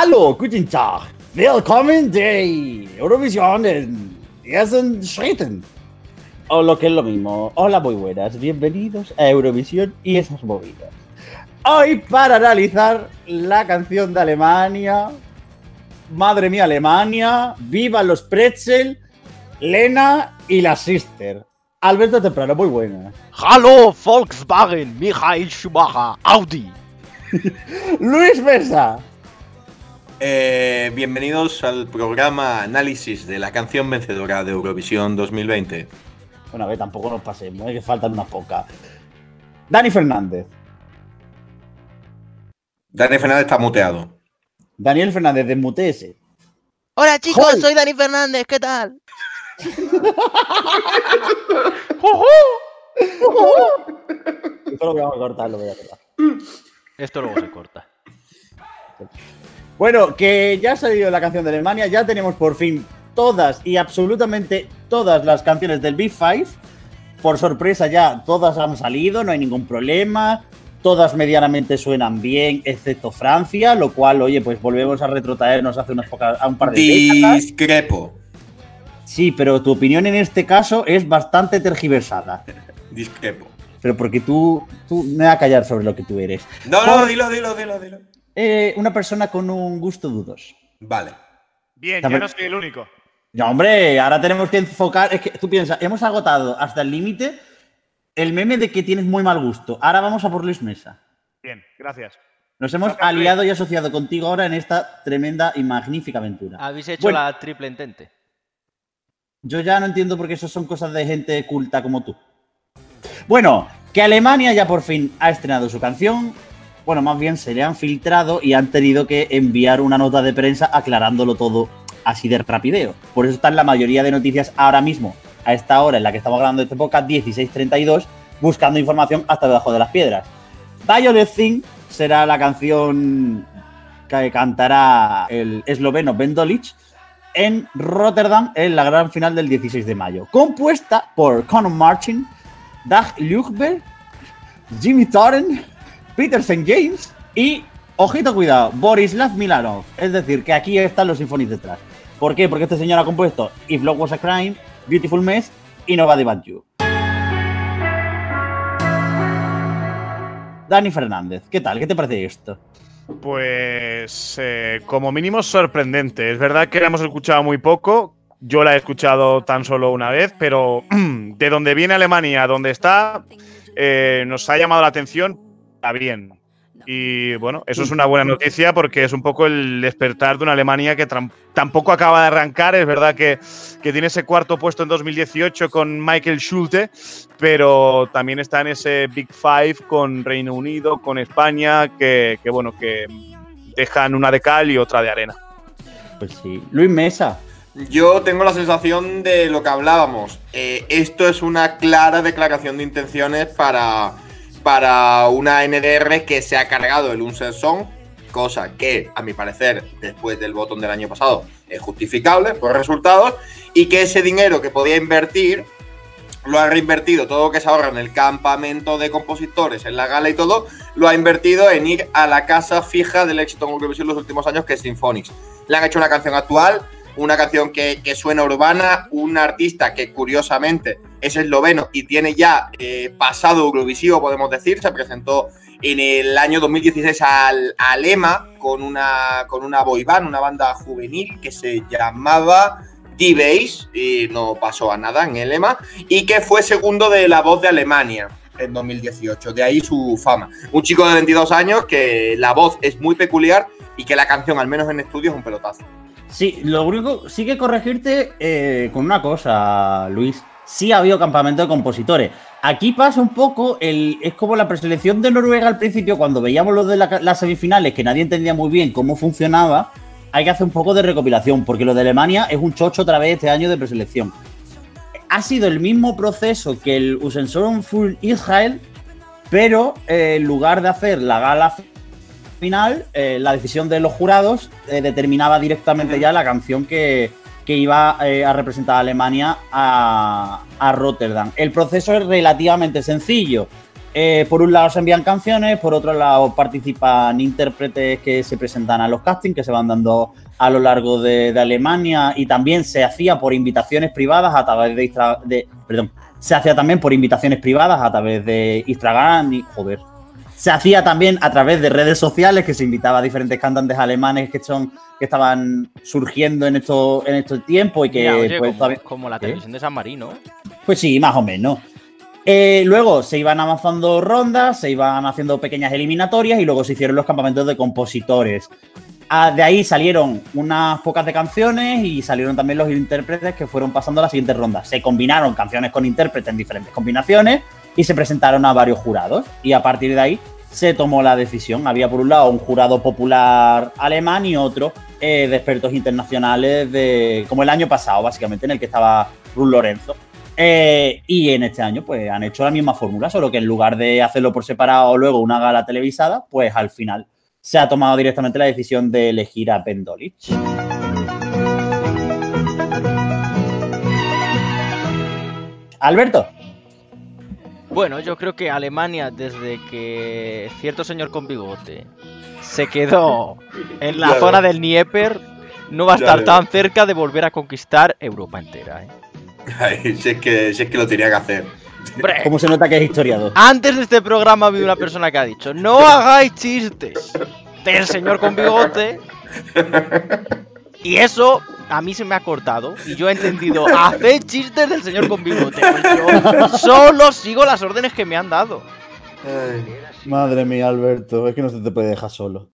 Hallo, guten Tag. Willkommen de Eurovision en ersten Schritten. O lo que es lo mismo. Hola, muy buenas. Bienvenidos a Eurovisión y esas movidas. Hoy para analizar la canción de Alemania. Madre mía, Alemania. Viva los Pretzel, Lena y la Sister. Alberto Temprano, muy buena. Hallo Volkswagen, Michael Schumacher, Audi. Luis Mesa. Eh, bienvenidos al programa análisis de la canción vencedora de Eurovisión 2020. Bueno, a ver, tampoco nos pasemos, ¿eh? que faltan unas pocas. Dani Fernández. Dani Fernández está muteado. Daniel Fernández, desmutese. Hola chicos, soy Dani Fernández, ¿qué tal? Esto lo voy a cortar, lo voy a cortar. Esto luego se corta. Bueno, que ya ha salido la canción de Alemania, ya tenemos por fin todas y absolutamente todas las canciones del Big Five. Por sorpresa ya todas han salido, no hay ningún problema. Todas medianamente suenan bien, excepto Francia, lo cual, oye, pues volvemos a retrotraernos hace unas pocas, a un par de décadas. Discrepo. Sí, pero tu opinión en este caso es bastante tergiversada. Discrepo. Pero porque tú, tú me vas a callar sobre lo que tú eres. No, no, dilo, dilo, dilo, dilo. Eh, una persona con un gusto dudoso. Vale. Bien, yo no soy el único. No, hombre, ahora tenemos que enfocar. Es que tú piensas, hemos agotado hasta el límite el meme de que tienes muy mal gusto. Ahora vamos a por Luis Mesa. Bien, gracias. Nos hemos Luis. aliado y asociado contigo ahora en esta tremenda y magnífica aventura. Habéis hecho Bueno. la triple intente. Yo ya no entiendo por qué eso son cosas de gente culta como tú. Bueno, que Alemania ya por fin ha estrenado su canción. Bueno, más bien se le han filtrado y han tenido que enviar una nota de prensa aclarándolo todo así de rapideo. Por eso están la mayoría de noticias ahora mismo, a esta hora en la que estamos grabando este podcast, 16.32, buscando información hasta debajo de las piedras. Violet Thing será la canción que cantará el esloveno Ben Dolic en Rotterdam en la gran final del 16 de mayo. Compuesta por Conor Martin, Dag Ljugberg, Jimmy Torren, Peter St. James y, ojito cuidado, Borislav Milanov. Es decir, que aquí están los sinfonies detrás. ¿Por qué? Porque este señor ha compuesto If Love Was a Crime, Beautiful Mess y Nobody But You. Dani Fernández, ¿qué tal? ¿Qué te parece esto? Pues eh, como mínimo sorprendente. Es verdad que la hemos escuchado muy poco. Yo la he escuchado tan solo una vez, pero de donde viene Alemania, donde está, eh, nos ha llamado la atención. Está bien. Y bueno, eso es una buena noticia porque es un poco el despertar de una Alemania que tampoco acaba de arrancar. Es verdad que, que tiene ese cuarto puesto en 2018 con Michael Schulte, pero también está en ese Big Five con Reino Unido, con España, que, que, bueno, que dejan una de cal y otra de arena. Pues sí. Luis Mesa. Yo tengo la sensación de lo que hablábamos. Eh, esto es una clara declaración de intenciones para, para una NDR que se ha cargado el Unser Song, cosa que, a mi parecer, después del botón del año pasado, es justificable por resultados, y que ese dinero que podía invertir lo ha reinvertido, todo lo que se ahorra en el campamento de compositores, en la gala y todo, lo ha invertido en ir a la casa fija del éxito en Eurovisión los últimos años, que es Symphonics. Le han hecho una canción actual, una canción que, que suena urbana, un artista que curiosamente es esloveno y tiene ya eh, pasado Eurovisivo, podemos decir, se presentó en el año 2016 al, al EMA con una, con una boy band, una banda juvenil que se llamaba D-Base y no pasó a nada en el EMA y que fue segundo de La Voz de Alemania en 2018, de ahí su fama. Un chico de 22 años que la voz es muy peculiar y que la canción, al menos en estudio, es un pelotazo. Sí, lo único, sí que corregirte eh, con una cosa, Luis. Sí ha habido campamento de compositores. Aquí pasa un poco, el, es como la preselección de Noruega al principio, cuando veíamos lo de la- las semifinales, que nadie entendía muy bien cómo funcionaba, hay que hacer un poco de recopilación, porque lo de Alemania es un chocho otra vez este año de preselección. Ha sido el mismo proceso que el Usensorum für Israel, pero eh, en lugar de hacer la gala final, eh, la decisión de los jurados eh, determinaba directamente ya la canción que, que iba eh, a representar a Alemania a, a Rotterdam. El proceso es relativamente sencillo. eh, por un lado se envían canciones, por otro lado participan intérpretes que se presentan a los castings, que se van dando a lo largo de, Alemania y también se hacía por invitaciones privadas a través de, de- perdón, se hacía también por invitaciones privadas a través de Instagram y joder. Se hacía también a través de redes sociales que se invitaba a diferentes cantantes alemanes que son que estaban surgiendo en estos en estos tiempos y que Mira, oye, pues, como, todavía- como la ¿Eh? televisión de San Marino. pues sí, más o menos. Eh, luego se iban avanzando rondas, se iban haciendo pequeñas eliminatorias y luego se hicieron los campamentos de compositores. Ah, de ahí salieron unas pocas de canciones y salieron también los intérpretes que fueron pasando a la siguiente ronda. Se combinaron canciones con intérpretes en diferentes combinaciones y se presentaron a varios jurados. Y a partir de ahí se tomó la decisión. Había por un lado un jurado popular alemán y otro eh, de expertos internacionales, de, como el año pasado, básicamente, en el que estaba Ruth Lorenzo. Eh, y en este año, pues han hecho la misma fórmula, solo que en lugar de hacerlo por separado o luego una gala televisada, pues al final se ha tomado directamente la decisión de elegir a Ben Dolich. Alberto, Bueno, yo creo que Alemania, desde que cierto señor con bigote se quedó en la Ya zona veo. del Dnieper, no va a Ya estar veo. tan cerca de volver a conquistar Europa entera. ¿eh? Ay, si, es que, si es que lo tenía que hacer. Hombre, ¿cómo se nota que es historiador? antes de este programa ha habido una persona que ha dicho, no hagáis chistes del señor con bigote. Y eso a mí se me ha cortado y yo he entendido, haced chistes del señor con bigote. Pues yo solo sigo las órdenes que me han dado. Madre mía, Alberto, es que no se te puede dejar solo.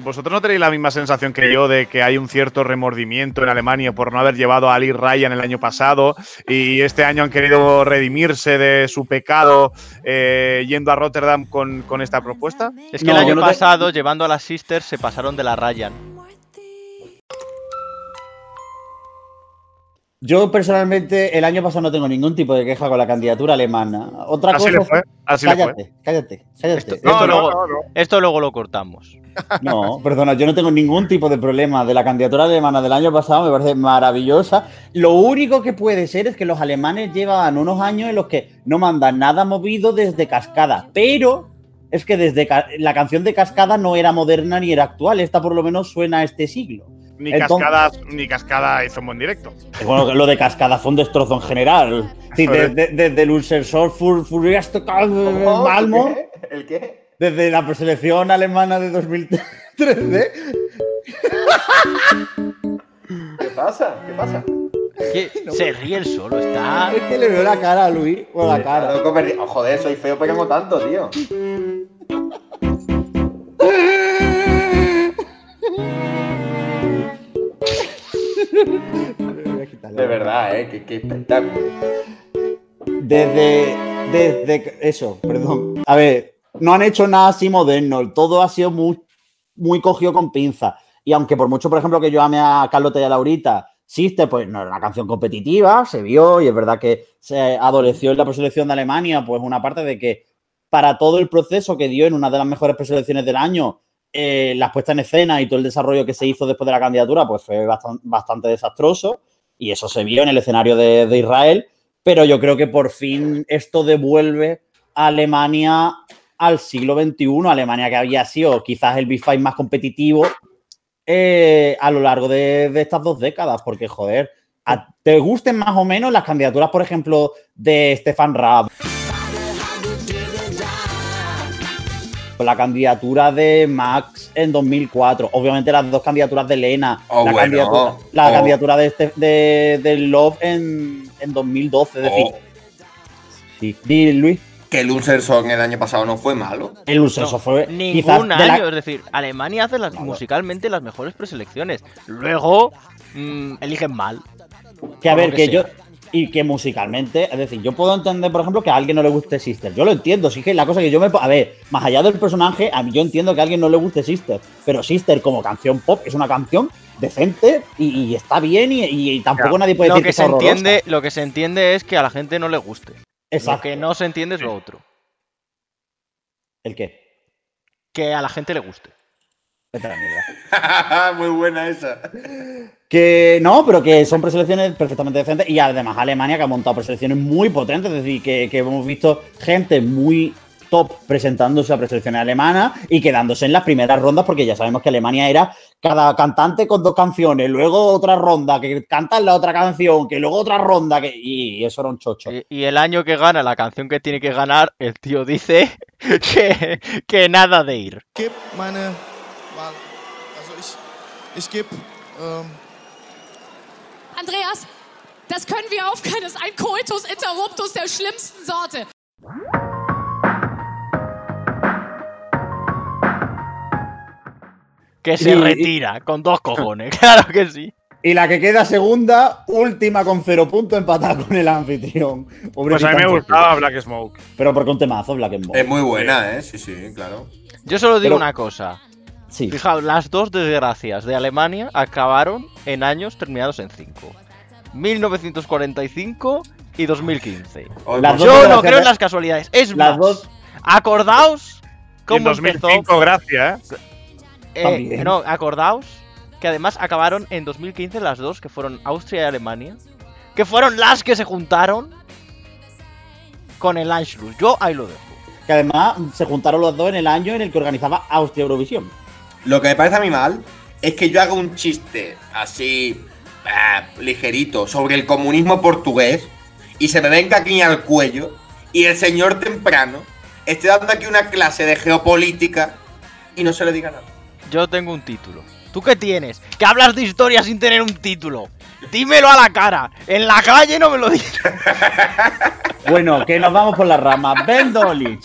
¿Vosotros no tenéis la misma sensación que yo de que hay un cierto remordimiento en Alemania por no haber llevado a Ali Ryan el año pasado y este año han querido redimirse de su pecado eh, yendo a Rotterdam con, con esta propuesta? Es que No, el año yo no te- pasado, llevando a las Sisters, se pasaron de la Ryan. Yo personalmente el año pasado no tengo ningún tipo de queja con la candidatura alemana. Otra Así cosa le fue, así le fue. cállate, cállate, cállate. Esto- No, no, luego- no, no. Esto luego lo cortamos. No, perdona, yo no tengo ningún tipo de problema de la candidatura alemana del año pasado, me parece maravillosa. Lo único que puede ser es que los alemanes llevan unos años en los que no mandan nada movido desde Cascada, pero es que desde ca- la canción de Cascada no era moderna ni era actual, esta por lo menos suena a este siglo. Ni, Entonces- cascada, ni cascada hizo un buen directo. Bueno, lo de Cascada fue un destrozo en general. Sí, desde, desde el Ulcersor Fur Furiasto Malmo, ¿Qué? ¿El qué? desde la preselección alemana de 2013. ¿Qué pasa? ¿Qué pasa? ¿Qué? Se ríe el solo, está. Es que le veo la cara a Luis, o la cara. Oh, joder, soy feo pegando tanto, tío. De verdad, eh, qué, espectáculo. Desde, desde eso, perdón. A ver, no han hecho nada así moderno. Todo ha sido muy, muy cogido con pinza. Y aunque por mucho, por ejemplo, que yo ame a Carlota y a Laurita, Sister, pues no era una canción competitiva, se vio, y es verdad que se adoleció en la preselección de Alemania, pues una parte de que para todo el proceso que dio en una de las mejores preselecciones del año, eh, las puestas en escena y todo el desarrollo que se hizo después de la candidatura, pues fue bastan- bastante desastroso. Y eso se vio en el escenario de, Israel. Pero yo creo que por fin esto devuelve a Alemania al siglo XXI. Alemania que había sido quizás el B5 más competitivo eh, a lo largo de, estas dos décadas. Porque, joder, ¿te gusten más o menos las candidaturas, por ejemplo, de Stefan Raab? La candidatura de Max en 2004. Obviamente las dos candidaturas de Lena. Oh, la bueno. candidatura, la Oh. candidatura de, este- de, de Love en, en 2012. Es decir, Oh, sí. Di, Luis. que el Unser Song el año pasado no fue malo. El Ulceso No, fue Ningún quizás de la- año, es decir, Alemania hace las, musicalmente las mejores preselecciones. Luego mm, eligen mal. que a ver, que que, yo sea. Y que musicalmente, es decir, yo puedo entender, por ejemplo, que a alguien no le guste Sister. Yo lo entiendo, sí que la cosa que yo me a ver, más allá del personaje, a mí yo entiendo que a alguien no le guste Sister, pero Sister como canción pop es una canción decente y, y está bien y, y tampoco nadie puede Lo decir que, se es horrorosa. entiende, lo que se entiende es que a la gente no le guste. Lo Exacto. que no se entiende es lo otro. ¿El qué? Que a la gente le guste. Vete a la mierda. Muy buena esa. Que no, pero que son preselecciones perfectamente decentes y además Alemania que ha montado preselecciones muy potentes, es decir, que, que hemos visto gente muy top presentándose a preselecciones alemanas y quedándose en las primeras rondas porque ya sabemos que Alemania era cada cantante con dos canciones, luego otra ronda, que cantan la otra canción, que luego otra ronda, que y eso era un chocho. Y, y el año que gana la canción que tiene que ganar, el tío dice que, que nada de ir. Also ich, ich gebe ähm, Andreas, das können wir aufklären. Das ist ein Coitus interruptus der schlimmsten Sorte. Que se Y- retira, con dos cojones, claro que sí. Y la que queda segunda, última con cero puntos empatada con el anfitrión. Pobre Pues a mí me gustaba Black Smoke. Pero porque un temazo, Black White. Es muy buena, ¿eh? Sí, sí, claro. Yo solo digo Pero- una cosa. Sí. Fijaos, las dos desgracias de Alemania acabaron en años terminados en 5. 1945 y 2015. Hoy, Las pues, dos Yo no creo en las casualidades. Es Las más, dos- acordaos en cómo empezó. 2005, gracias, ¿eh? eh, no, acordaos que además acabaron en 2015 las dos, que fueron Austria y Alemania, que fueron las que se juntaron con el Anschluss. Yo ahí lo dejo. Que además se juntaron los dos en el año en el que organizaba Austria Eurovisión. Lo que me parece a mí mal es que yo haga un chiste así ah, ligerito sobre el comunismo portugués y se me venga aquí al cuello y el señor temprano esté dando aquí una clase de geopolítica y no se le diga nada. Yo tengo un título. ¿Tú qué tienes? Que hablas de historia sin tener un título. Dímelo a la cara. En la calle no me lo digas. Bueno, que nos vamos por las ramas. Ben Dolich.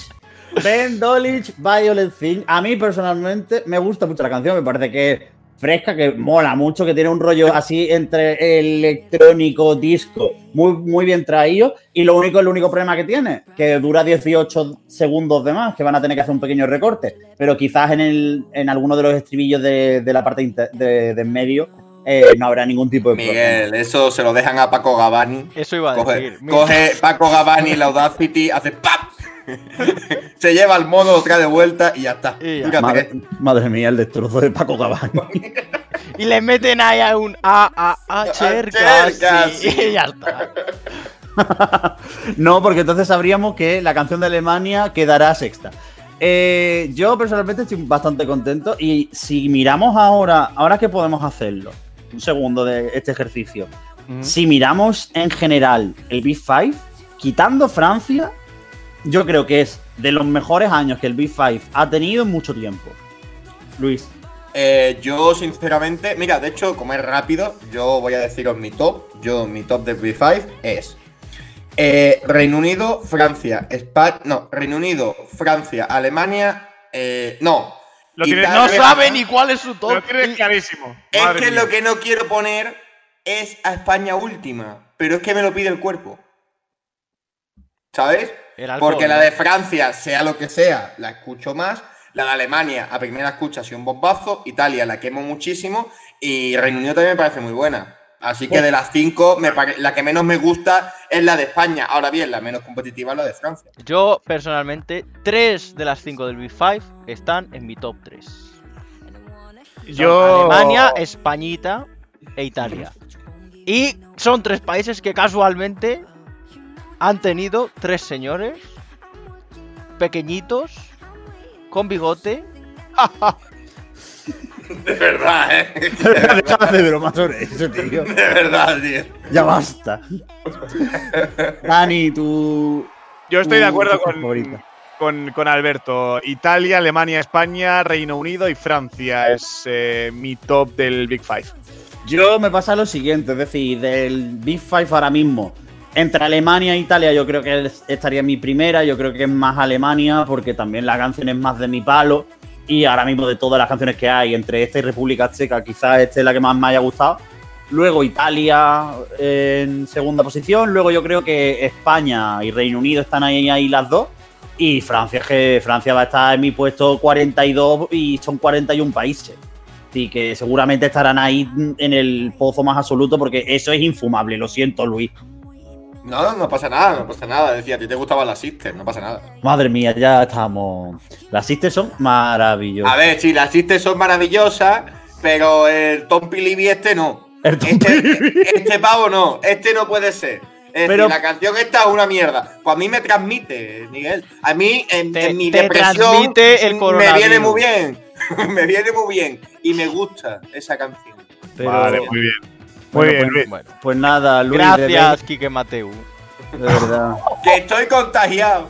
Ben Dolich, Violet Thing. A mí personalmente me gusta mucho la canción, me parece que es fresca, que mola mucho, que tiene un rollo así entre electrónico, disco, muy, muy bien traído. Y lo único, el único problema que tiene, que dura 18 segundos de más, que van a tener que hacer un pequeño recorte. Pero quizás en, el, en alguno de los estribillos de, de la parte inter- de, de en medio eh, no habrá ningún tipo de problema. Miguel, eso se lo dejan a Paco Gabani. Eso iba a Coge, decir. Coge Paco Gabani la Audacity, hace ¡pap! Se lleva el modo, lo trae de vuelta y ya está. Y ya. Fíjate Madre, mía, el destrozo de Paco Gabani. Y le meten ahí a un A, A, A, cerca. cerca, sí, sí. Y ya está. No, porque entonces sabríamos que la canción de Alemania quedará sexta. Eh, yo personalmente estoy bastante contento y si miramos ahora, ahora que podemos hacerlo, un segundo de este ejercicio, si miramos en general el Big Five, quitando Francia, yo creo que es de los mejores años que el Big Five ha tenido en mucho tiempo. Luis. Eh, yo, sinceramente, mira, de hecho, como es rápido, yo voy a deciros mi top. Yo, mi top del B5 es eh, Reino Unido, Francia, España. No, Reino Unido, Francia, Alemania. eh, no. Lo tienes- Italia- No sabe ni cuál es su top. Lo tienes clarísimo. Es Madre que mía. lo que no quiero poner es a España última, pero es que me lo pide el cuerpo. ¿Sabes? Alcohol, Porque la de Francia, sea lo que sea, la escucho más. La de Alemania, a primera escucha, ha sido un bombazo. Italia, la quemo muchísimo. Y Reino Unido también me parece muy buena. Así que de las cinco, me pare- la que menos me gusta es la de España. Ahora bien, la menos competitiva es la de Francia. Yo, personalmente, tres de las cinco del Big Five están en mi top 3. Yo. Alemania, Españita e Italia. Y son tres países que casualmente han tenido tres señores pequeñitos con bigote De verdad, ¿eh? Deja de broma sobre eso, tío. De verdad, tío. Ya basta. Dani, tú. Yo estoy de acuerdo con, con, con Alberto. Italia, Alemania, España, Reino Unido y Francia es eh, mi top del Big Five. Yo me pasa lo siguiente, es decir, del Big Five ahora mismo, entre Alemania e Italia, yo creo que es- estaría mi primera, yo creo que es más Alemania, porque también la canción es más de mi palo, y ahora mismo de todas las canciones que hay, entre esta y República Checa, quizás esta es la que más me haya gustado. Luego Italia en segunda posición, luego yo creo que España y Reino Unido están ahí, ahí las dos, y Francia, que Francia va a estar en mi puesto 42 y son 41 países. Y que seguramente estarán ahí en el pozo más absoluto porque eso es infumable, lo siento, Luis. No, no pasa nada, no pasa nada. Decía, a ti te gustaban las sisters, no pasa nada. Madre mía, ya estamos. Las sisters son maravillosas. A ver, sí, las sisters son maravillosas, pero el Tom Pilibi este no. El Tom este, Pilibi. este pavo no, este no puede ser. Es Pero- decir, la canción esta es una mierda. Pues a mí me transmite, Miguel. A mí, en, Te- en mi te depresión, transmite el me viene muy bien. me viene muy bien. Y me gusta esa canción. Pero- Vale, muy bien. Muy Bueno, bien, pues-. Bueno, Pues nada, Luis, gracias, Quique Mateu. De, de verdad. Que estoy contagiado.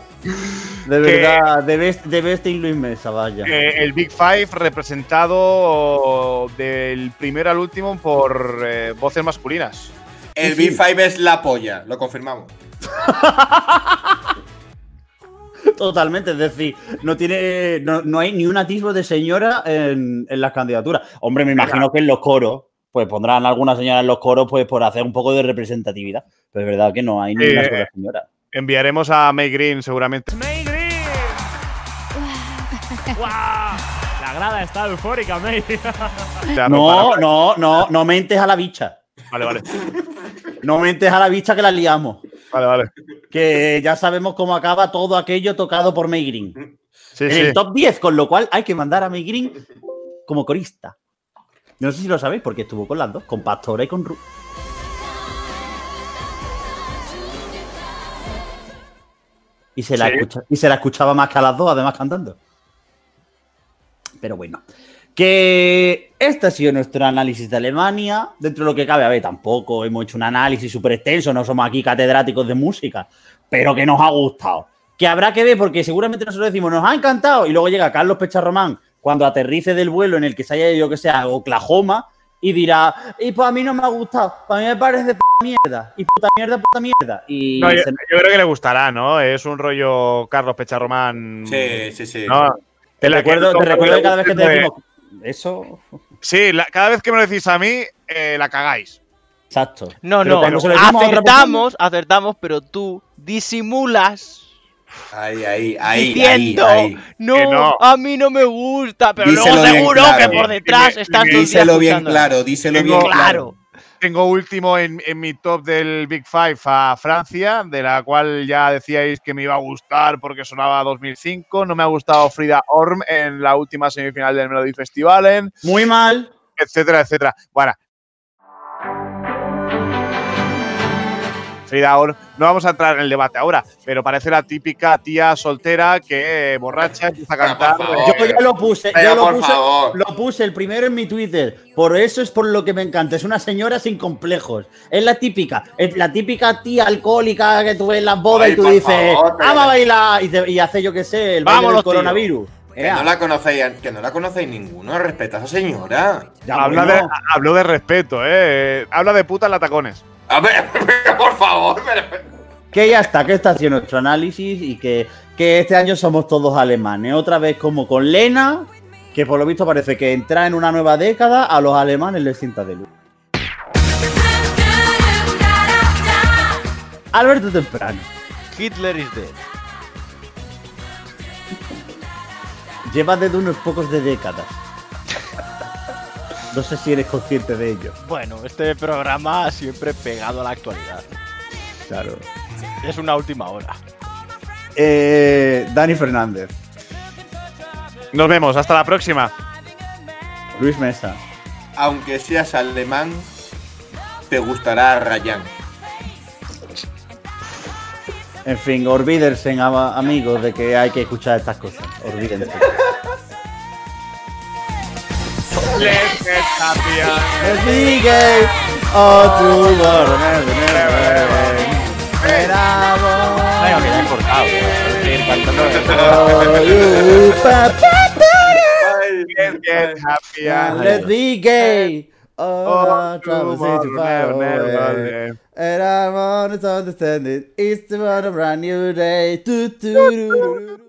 De verdad, debes, debes de Luis Mesa, vaya. Eh, el Big Five representado del primero al último por eh, voces masculinas. El Sí, sí. B5 es la polla, lo confirmamos. Totalmente, es decir, no tiene, no, no hay ni un atisbo de señora en, en las candidaturas. Hombre, me imagino que en los coros, pues pondrán alguna señora en los coros, pues por hacer un poco de representatividad. Pero es verdad que no hay ni una Eh, sola señora. Enviaremos a May Green seguramente. ¡May Green! ¡Guau! La grada está eufórica, May. No, no, no, no mentes a la bicha. Vale, vale. No mentes a la bicha que la liamos. Vale, vale. Que ya sabemos cómo acaba todo aquello tocado por May Green. Sí, en sí. el top 10, con lo cual hay que mandar a May Green como corista. No sé si lo sabéis, porque estuvo con las dos, con Pastora y con Ru. Y se, la Sí. escucha- y se la escuchaba más que a las dos, además cantando. Pero bueno. Que este ha sido nuestro análisis de Alemania. Dentro de lo que cabe, a ver, tampoco hemos hecho un análisis súper extenso, no somos aquí catedráticos de música, pero que nos ha gustado. Que habrá que ver, porque seguramente nosotros decimos, nos ha encantado, y luego llega Carlos Pecharromán cuando aterrice del vuelo en el que se haya ido, yo que sea, Oklahoma, y dirá, y pues a mí no me ha gustado, para mí me parece puta mierda, y puta mierda, puta mierda. Y No, yo, se- yo creo que le gustará, ¿no? Es un rollo Carlos Pecharromán. Sí, sí, sí. ¿no? te la que recuerdo, te recuerdo que cada vez que te decimos eso, Sí, la- cada vez que me lo decís a mí, eh, la cagáis. exacto. No, Pero no, acertamos, acertamos, pero tú disimulas Ahí, ahí, ahí, diciendo, ahí, ahí. No, no. a mí no me gusta, pero Díselo luego seguro claro. que por detrás Dime- estás dime- Díselo bien claro, díselo Tengo- bien Claro. Tengo último en, en mi top del Big Five a Francia, de la cual ya decíais que me iba a gustar porque sonaba 2005. No me ha gustado Frida Orm en la última semifinal del Melody Festivalen, Muy mal. etcétera, etcétera. Bueno. Frida no vamos a entrar en el debate ahora, pero parece la típica tía soltera que eh, borracha empieza a cantar. Yo ya lo puse, yo lo puse, lo puse el primero en mi Twitter. Por eso es por lo que me encanta. Es una señora sin complejos. Es la típica, es la típica tía alcohólica que tú ves en las bodas Ay, y tú dices, favor, pero- vamos a bailar y, te- y hace yo que sé, el baile Vámonos, del tío. coronavirus. Que no la conocéis, que no la conocéis ninguno. Respeta a esa señora. ya, Habla bueno. de, respeto, ¿eh? Habla de puta en la tacones. A ver, pero por favor. pero- Que ya está, que está haciendo nuestro análisis y que, que este año somos todos alemanes. Otra vez como con Lena, que por lo visto parece que entra en una nueva década, a los alemanes les sienta de luz. Alberto Temprano, Hitler is dead. llevas desde unos pocos de décadas. No sé si eres consciente de ello. Bueno, este programa siempre pegado a la actualidad. Claro. Es una última hora. Eh, Dani Fernández, Nos vemos, hasta la próxima. Luis Mesa, Aunque seas alemán, te gustará Ryan. En fin, olvídense, amigos, de que hay que escuchar estas cosas. Olvídense. Let's get happy Let's be gay all to world and Ay, aunque ya he cortado. Let's get happy Let's be gay. Oh, trouble seems to far away. And I'm on understanding. It's the one of a brand new day. Doo, doo, doo, doo.